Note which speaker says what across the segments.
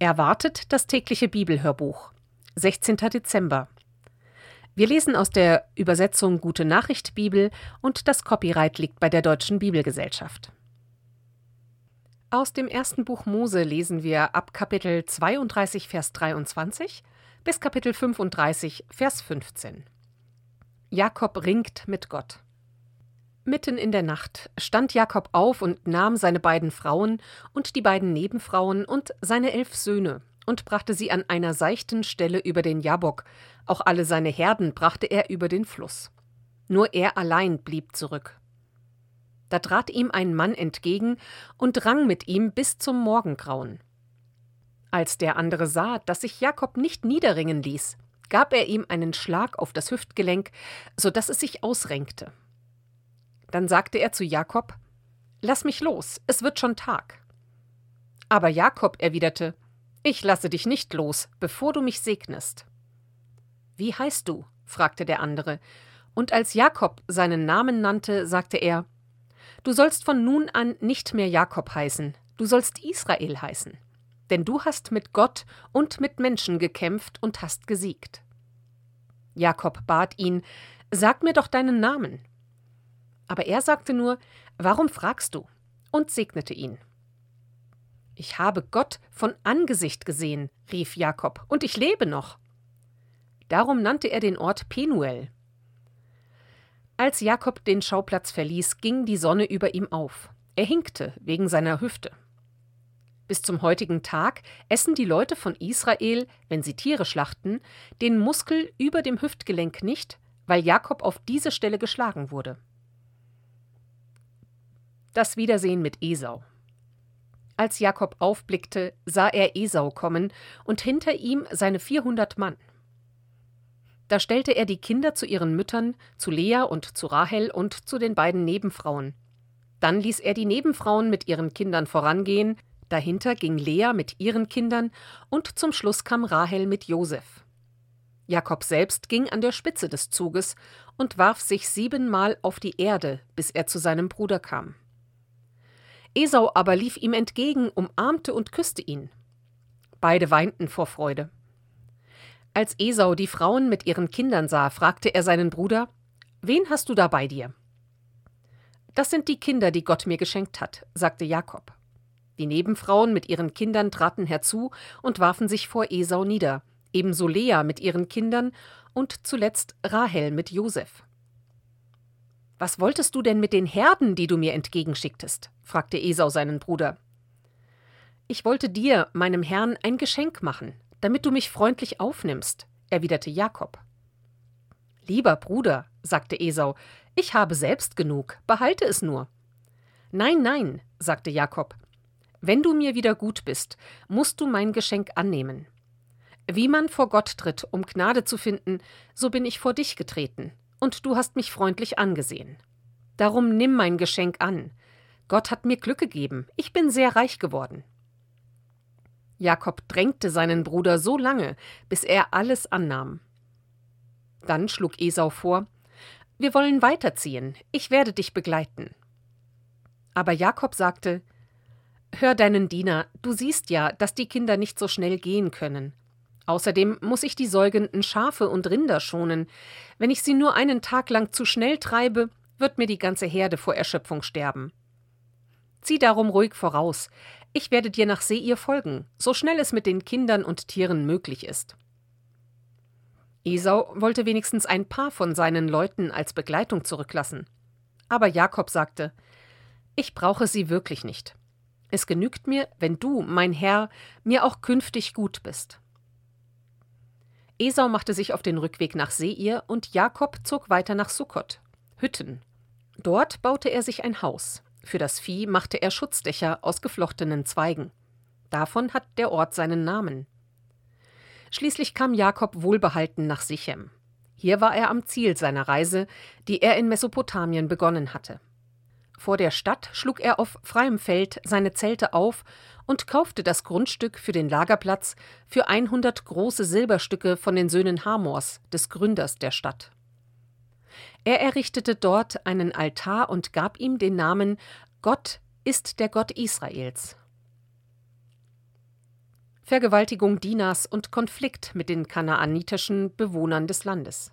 Speaker 1: Erwartet das tägliche Bibelhörbuch. 16. Dezember. Wir lesen aus der Übersetzung Gute Nachricht Bibel und das Copyright liegt bei der Deutschen Bibelgesellschaft. Aus dem ersten Buch Mose lesen wir ab Kapitel 32, Vers 23 bis Kapitel 35, Vers 15. Jakob ringt mit Gott. Mitten in der Nacht stand Jakob auf und nahm seine beiden Frauen und die beiden Nebenfrauen und seine elf Söhne und brachte sie an einer seichten Stelle über den Jabok, auch alle seine Herden brachte er über den Fluss. Nur er allein blieb zurück. Da trat ihm ein Mann entgegen und rang mit ihm bis zum Morgengrauen. Als der andere sah, dass sich Jakob nicht niederringen ließ, gab er ihm einen Schlag auf das Hüftgelenk, so dass es sich ausrenkte. Dann sagte er zu Jakob Lass mich los, es wird schon Tag. Aber Jakob erwiderte Ich lasse dich nicht los, bevor du mich segnest. Wie heißt du? fragte der andere, und als Jakob seinen Namen nannte, sagte er Du sollst von nun an nicht mehr Jakob heißen, du sollst Israel heißen, denn du hast mit Gott und mit Menschen gekämpft und hast gesiegt. Jakob bat ihn Sag mir doch deinen Namen. Aber er sagte nur Warum fragst du? und segnete ihn. Ich habe Gott von Angesicht gesehen, rief Jakob, und ich lebe noch. Darum nannte er den Ort Penuel. Als Jakob den Schauplatz verließ, ging die Sonne über ihm auf. Er hinkte wegen seiner Hüfte. Bis zum heutigen Tag essen die Leute von Israel, wenn sie Tiere schlachten, den Muskel über dem Hüftgelenk nicht, weil Jakob auf diese Stelle geschlagen wurde. Das Wiedersehen mit Esau. Als Jakob aufblickte, sah er Esau kommen und hinter ihm seine vierhundert Mann. Da stellte er die Kinder zu ihren Müttern, zu Lea und zu Rahel und zu den beiden Nebenfrauen. Dann ließ er die Nebenfrauen mit ihren Kindern vorangehen, dahinter ging Lea mit ihren Kindern und zum Schluss kam Rahel mit Josef. Jakob selbst ging an der Spitze des Zuges und warf sich siebenmal auf die Erde, bis er zu seinem Bruder kam. Esau aber lief ihm entgegen, umarmte und küsste ihn. Beide weinten vor Freude. Als Esau die Frauen mit ihren Kindern sah, fragte er seinen Bruder Wen hast du da bei dir? Das sind die Kinder, die Gott mir geschenkt hat, sagte Jakob. Die Nebenfrauen mit ihren Kindern traten herzu und warfen sich vor Esau nieder, ebenso Lea mit ihren Kindern und zuletzt Rahel mit Josef. Was wolltest du denn mit den Herden, die du mir entgegenschicktest? fragte Esau seinen Bruder. Ich wollte dir, meinem Herrn, ein Geschenk machen, damit du mich freundlich aufnimmst, erwiderte Jakob. Lieber Bruder, sagte Esau, ich habe selbst genug, behalte es nur. Nein, nein, sagte Jakob, wenn du mir wieder gut bist, musst du mein Geschenk annehmen. Wie man vor Gott tritt, um Gnade zu finden, so bin ich vor dich getreten, und du hast mich freundlich angesehen. Darum nimm mein Geschenk an. Gott hat mir Glück gegeben, ich bin sehr reich geworden. Jakob drängte seinen Bruder so lange, bis er alles annahm. Dann schlug Esau vor Wir wollen weiterziehen, ich werde dich begleiten. Aber Jakob sagte Hör deinen Diener, du siehst ja, dass die Kinder nicht so schnell gehen können. Außerdem muss ich die säugenden Schafe und Rinder schonen. Wenn ich sie nur einen Tag lang zu schnell treibe, wird mir die ganze Herde vor Erschöpfung sterben. Zieh darum ruhig voraus. Ich werde dir nach Seir folgen, so schnell es mit den Kindern und Tieren möglich ist. Esau wollte wenigstens ein paar von seinen Leuten als Begleitung zurücklassen. Aber Jakob sagte: Ich brauche sie wirklich nicht. Es genügt mir, wenn du, mein Herr, mir auch künftig gut bist. Esau machte sich auf den Rückweg nach Seir und Jakob zog weiter nach Sukkot. Hütten. Dort baute er sich ein Haus. Für das Vieh machte er Schutzdächer aus geflochtenen Zweigen. Davon hat der Ort seinen Namen. Schließlich kam Jakob wohlbehalten nach Sichem. Hier war er am Ziel seiner Reise, die er in Mesopotamien begonnen hatte. Vor der Stadt schlug er auf freiem Feld seine Zelte auf und kaufte das Grundstück für den Lagerplatz für 100 große Silberstücke von den Söhnen Hamors, des Gründers der Stadt. Er errichtete dort einen Altar und gab ihm den Namen Gott ist der Gott Israels. Vergewaltigung Dinas und Konflikt mit den kanaanitischen Bewohnern des Landes.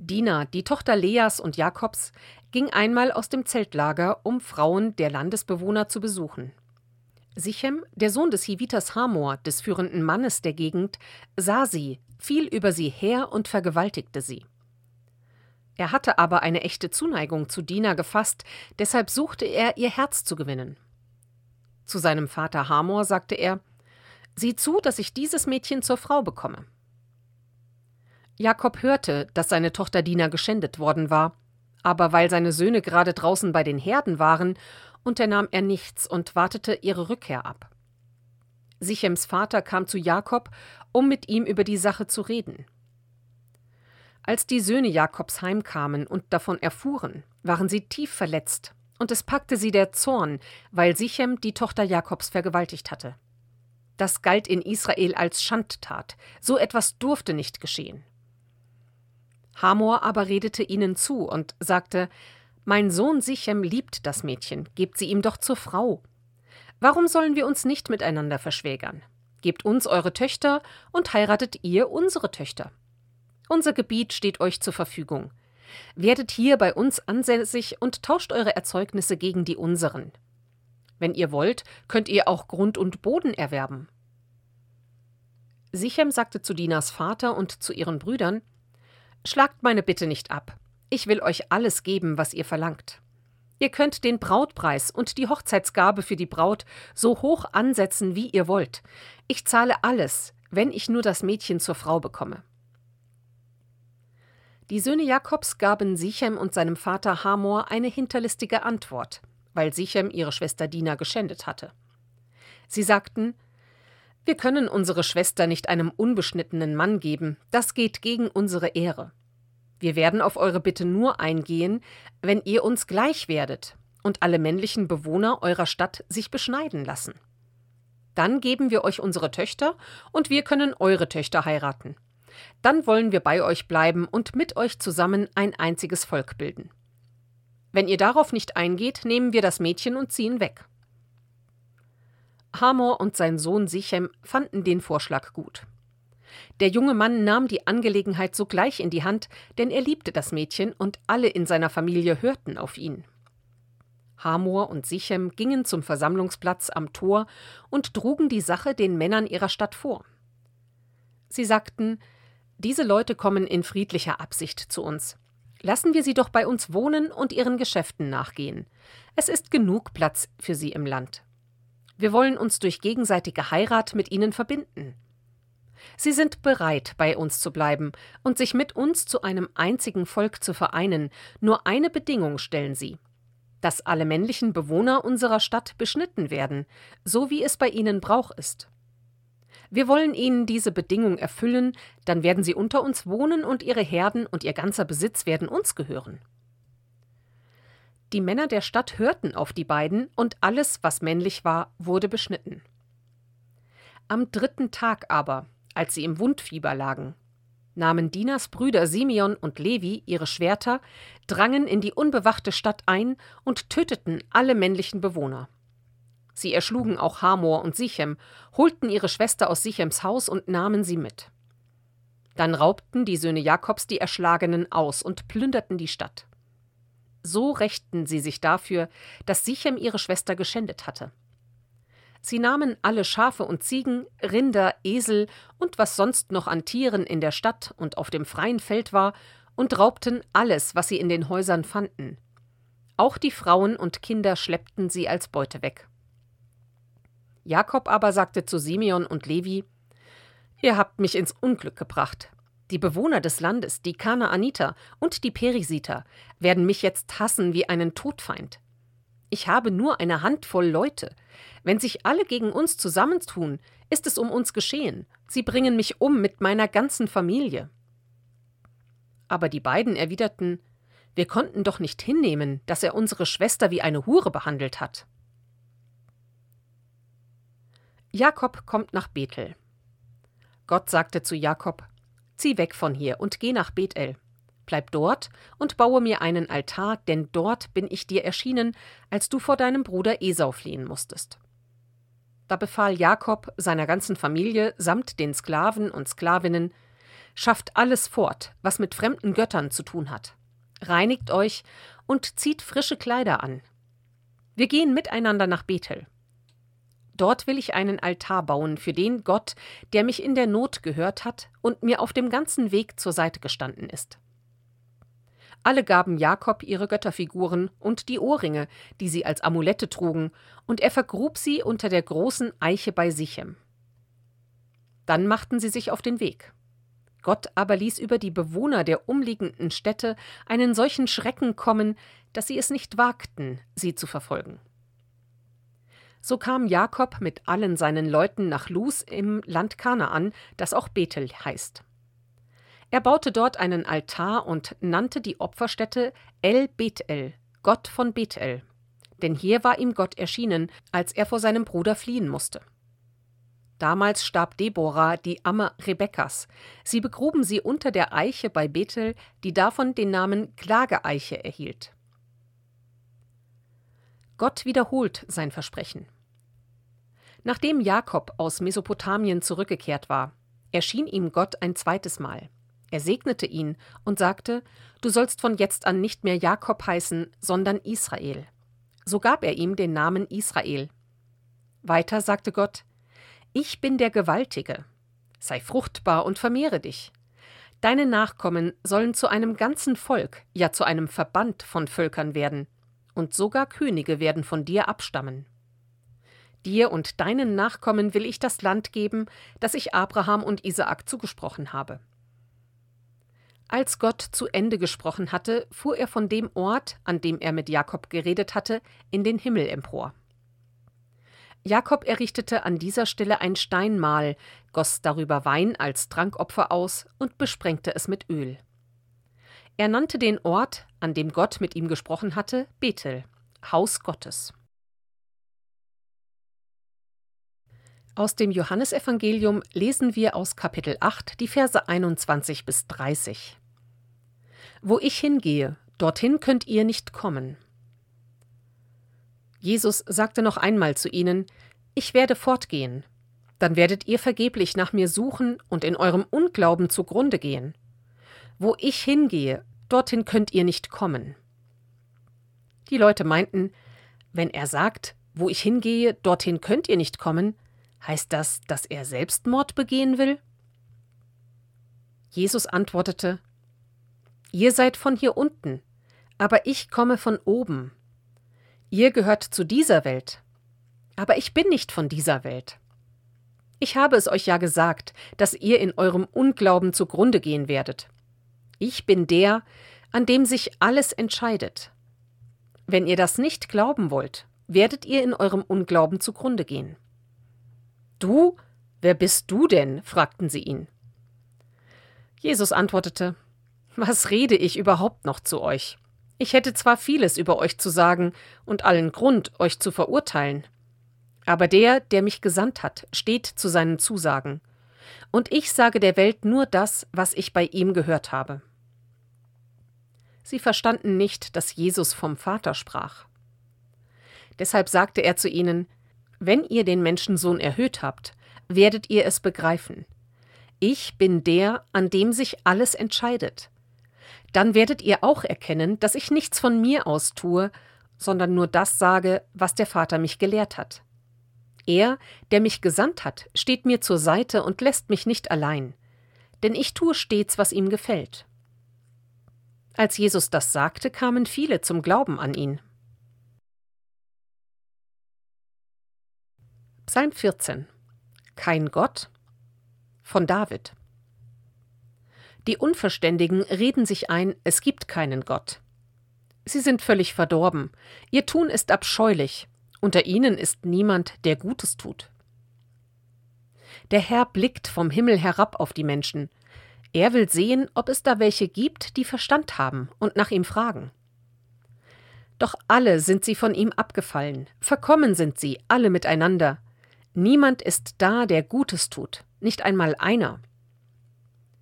Speaker 1: Dina, die Tochter Leas und Jakobs, ging einmal aus dem Zeltlager, um Frauen der Landesbewohner zu besuchen. Sichem, der Sohn des Hivitas Hamor, des führenden Mannes der Gegend, sah sie, fiel über sie her und vergewaltigte sie. Er hatte aber eine echte Zuneigung zu Dina gefasst, deshalb suchte er, ihr Herz zu gewinnen. Zu seinem Vater Hamor sagte er: Sieh zu, dass ich dieses Mädchen zur Frau bekomme. Jakob hörte, dass seine Tochter Dina geschändet worden war, aber weil seine Söhne gerade draußen bei den Herden waren, unternahm er nichts und wartete ihre Rückkehr ab. Sichems Vater kam zu Jakob, um mit ihm über die Sache zu reden. Als die Söhne Jakobs heimkamen und davon erfuhren, waren sie tief verletzt, und es packte sie der Zorn, weil Sichem die Tochter Jakobs vergewaltigt hatte. Das galt in Israel als Schandtat, so etwas durfte nicht geschehen. Hamor aber redete ihnen zu und sagte Mein Sohn Sichem liebt das Mädchen, gebt sie ihm doch zur Frau. Warum sollen wir uns nicht miteinander verschwägern? Gebt uns eure Töchter und heiratet ihr unsere Töchter. Unser Gebiet steht euch zur Verfügung. Werdet hier bei uns ansässig und tauscht eure Erzeugnisse gegen die unseren. Wenn ihr wollt, könnt ihr auch Grund und Boden erwerben. Sichem sagte zu Dinas Vater und zu ihren Brüdern: Schlagt meine Bitte nicht ab. Ich will euch alles geben, was ihr verlangt. Ihr könnt den Brautpreis und die Hochzeitsgabe für die Braut so hoch ansetzen, wie ihr wollt. Ich zahle alles, wenn ich nur das Mädchen zur Frau bekomme. Die Söhne Jakobs gaben Sichem und seinem Vater Hamor eine hinterlistige Antwort, weil Sichem ihre Schwester Dina geschändet hatte. Sie sagten: Wir können unsere Schwester nicht einem unbeschnittenen Mann geben, das geht gegen unsere Ehre. Wir werden auf eure Bitte nur eingehen, wenn ihr uns gleich werdet und alle männlichen Bewohner eurer Stadt sich beschneiden lassen. Dann geben wir euch unsere Töchter und wir können eure Töchter heiraten. Dann wollen wir bei euch bleiben und mit euch zusammen ein einziges Volk bilden. Wenn ihr darauf nicht eingeht, nehmen wir das Mädchen und ziehen weg. Hamor und sein Sohn Sichem fanden den Vorschlag gut. Der junge Mann nahm die Angelegenheit sogleich in die Hand, denn er liebte das Mädchen und alle in seiner Familie hörten auf ihn. Hamor und Sichem gingen zum Versammlungsplatz am Tor und trugen die Sache den Männern ihrer Stadt vor. Sie sagten, diese Leute kommen in friedlicher Absicht zu uns. Lassen wir sie doch bei uns wohnen und ihren Geschäften nachgehen. Es ist genug Platz für sie im Land. Wir wollen uns durch gegenseitige Heirat mit ihnen verbinden. Sie sind bereit, bei uns zu bleiben und sich mit uns zu einem einzigen Volk zu vereinen. Nur eine Bedingung stellen sie dass alle männlichen Bewohner unserer Stadt beschnitten werden, so wie es bei ihnen Brauch ist. Wir wollen ihnen diese Bedingung erfüllen, dann werden sie unter uns wohnen und ihre Herden und ihr ganzer Besitz werden uns gehören. Die Männer der Stadt hörten auf die beiden, und alles, was männlich war, wurde beschnitten. Am dritten Tag aber, als sie im Wundfieber lagen, nahmen Dinas Brüder Simeon und Levi ihre Schwerter, drangen in die unbewachte Stadt ein und töteten alle männlichen Bewohner. Sie erschlugen auch Hamor und Sichem, holten ihre Schwester aus Sichems Haus und nahmen sie mit. Dann raubten die Söhne Jakobs die Erschlagenen aus und plünderten die Stadt. So rächten sie sich dafür, dass Sichem ihre Schwester geschändet hatte. Sie nahmen alle Schafe und Ziegen, Rinder, Esel und was sonst noch an Tieren in der Stadt und auf dem freien Feld war, und raubten alles, was sie in den Häusern fanden. Auch die Frauen und Kinder schleppten sie als Beute weg. Jakob aber sagte zu Simeon und Levi: Ihr habt mich ins Unglück gebracht. Die Bewohner des Landes, die Kanaaniter und die Perisiter, werden mich jetzt hassen wie einen Todfeind. Ich habe nur eine Handvoll Leute. Wenn sich alle gegen uns zusammentun, ist es um uns geschehen. Sie bringen mich um mit meiner ganzen Familie. Aber die beiden erwiderten Wir konnten doch nicht hinnehmen, dass er unsere Schwester wie eine Hure behandelt hat. Jakob kommt nach Bethel. Gott sagte zu Jakob: Zieh weg von hier und geh nach Bethel. Bleib dort und baue mir einen Altar, denn dort bin ich dir erschienen, als du vor deinem Bruder Esau fliehen musstest. Da befahl Jakob seiner ganzen Familie samt den Sklaven und Sklavinnen: Schafft alles fort, was mit fremden Göttern zu tun hat. Reinigt euch und zieht frische Kleider an. Wir gehen miteinander nach Bethel. Dort will ich einen Altar bauen für den Gott, der mich in der Not gehört hat und mir auf dem ganzen Weg zur Seite gestanden ist. Alle gaben Jakob ihre Götterfiguren und die Ohrringe, die sie als Amulette trugen, und er vergrub sie unter der großen Eiche bei Sichem. Dann machten sie sich auf den Weg. Gott aber ließ über die Bewohner der umliegenden Städte einen solchen Schrecken kommen, dass sie es nicht wagten, sie zu verfolgen. So kam Jakob mit allen seinen Leuten nach Luz im Land Kanaan, das auch Bethel heißt. Er baute dort einen Altar und nannte die Opferstätte El Bethel, Gott von Bethel. Denn hier war ihm Gott erschienen, als er vor seinem Bruder fliehen musste. Damals starb Deborah, die Amme Rebekkas. Sie begruben sie unter der Eiche bei Bethel, die davon den Namen Klageeiche erhielt. Gott wiederholt sein Versprechen. Nachdem Jakob aus Mesopotamien zurückgekehrt war, erschien ihm Gott ein zweites Mal. Er segnete ihn und sagte, Du sollst von jetzt an nicht mehr Jakob heißen, sondern Israel. So gab er ihm den Namen Israel. Weiter sagte Gott, Ich bin der Gewaltige. Sei fruchtbar und vermehre dich. Deine Nachkommen sollen zu einem ganzen Volk, ja zu einem Verband von Völkern werden und sogar Könige werden von dir abstammen. Dir und deinen Nachkommen will ich das Land geben, das ich Abraham und Isaak zugesprochen habe. Als Gott zu Ende gesprochen hatte, fuhr er von dem Ort, an dem er mit Jakob geredet hatte, in den Himmel empor. Jakob errichtete an dieser Stelle ein Steinmal, goss darüber Wein als Trankopfer aus und besprengte es mit Öl. Er nannte den Ort, an dem Gott mit ihm gesprochen hatte, Bethel, Haus Gottes. Aus dem Johannesevangelium lesen wir aus Kapitel 8 die Verse 21 bis 30. Wo ich hingehe, dorthin könnt ihr nicht kommen. Jesus sagte noch einmal zu ihnen, Ich werde fortgehen, dann werdet ihr vergeblich nach mir suchen und in eurem Unglauben zugrunde gehen. Wo ich hingehe, dorthin könnt ihr nicht kommen. Die Leute meinten, wenn er sagt, wo ich hingehe, dorthin könnt ihr nicht kommen, heißt das, dass er Selbstmord begehen will? Jesus antwortete, Ihr seid von hier unten, aber ich komme von oben. Ihr gehört zu dieser Welt, aber ich bin nicht von dieser Welt. Ich habe es euch ja gesagt, dass ihr in eurem Unglauben zugrunde gehen werdet. Ich bin der, an dem sich alles entscheidet. Wenn ihr das nicht glauben wollt, werdet ihr in eurem Unglauben zugrunde gehen. Du? Wer bist du denn? fragten sie ihn. Jesus antwortete Was rede ich überhaupt noch zu euch? Ich hätte zwar vieles über euch zu sagen und allen Grund, euch zu verurteilen, aber der, der mich gesandt hat, steht zu seinen Zusagen, und ich sage der Welt nur das, was ich bei ihm gehört habe. Sie verstanden nicht, dass Jesus vom Vater sprach. Deshalb sagte er zu ihnen Wenn ihr den Menschensohn erhöht habt, werdet ihr es begreifen. Ich bin der, an dem sich alles entscheidet. Dann werdet ihr auch erkennen, dass ich nichts von mir aus tue, sondern nur das sage, was der Vater mich gelehrt hat. Er, der mich gesandt hat, steht mir zur Seite und lässt mich nicht allein, denn ich tue stets, was ihm gefällt. Als Jesus das sagte, kamen viele zum Glauben an ihn. Psalm 14 Kein Gott von David Die Unverständigen reden sich ein, es gibt keinen Gott. Sie sind völlig verdorben, ihr Tun ist abscheulich, unter ihnen ist niemand, der Gutes tut. Der Herr blickt vom Himmel herab auf die Menschen, er will sehen, ob es da welche gibt, die Verstand haben und nach ihm fragen. Doch alle sind sie von ihm abgefallen, verkommen sind sie, alle miteinander. Niemand ist da, der Gutes tut, nicht einmal einer.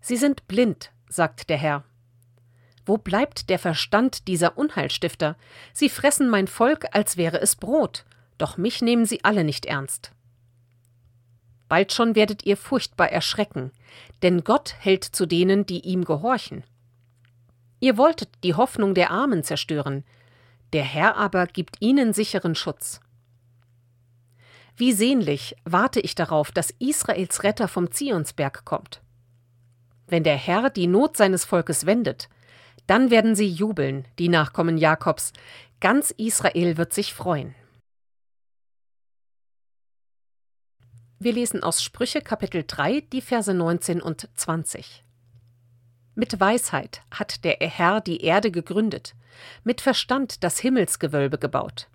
Speaker 1: Sie sind blind, sagt der Herr. Wo bleibt der Verstand dieser Unheilstifter? Sie fressen mein Volk, als wäre es Brot, doch mich nehmen sie alle nicht ernst. Bald schon werdet ihr furchtbar erschrecken, denn Gott hält zu denen, die ihm gehorchen. Ihr wolltet die Hoffnung der Armen zerstören, der Herr aber gibt ihnen sicheren Schutz. Wie sehnlich warte ich darauf, dass Israels Retter vom Zionsberg kommt. Wenn der Herr die Not seines Volkes wendet, dann werden sie jubeln, die Nachkommen Jakobs, ganz Israel wird sich freuen. Wir lesen aus Sprüche Kapitel 3 die Verse 19 und 20. Mit Weisheit hat der Herr die Erde gegründet, mit Verstand das Himmelsgewölbe gebaut.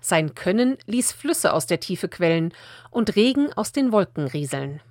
Speaker 1: Sein Können ließ Flüsse aus der Tiefe quellen und Regen aus den Wolken rieseln.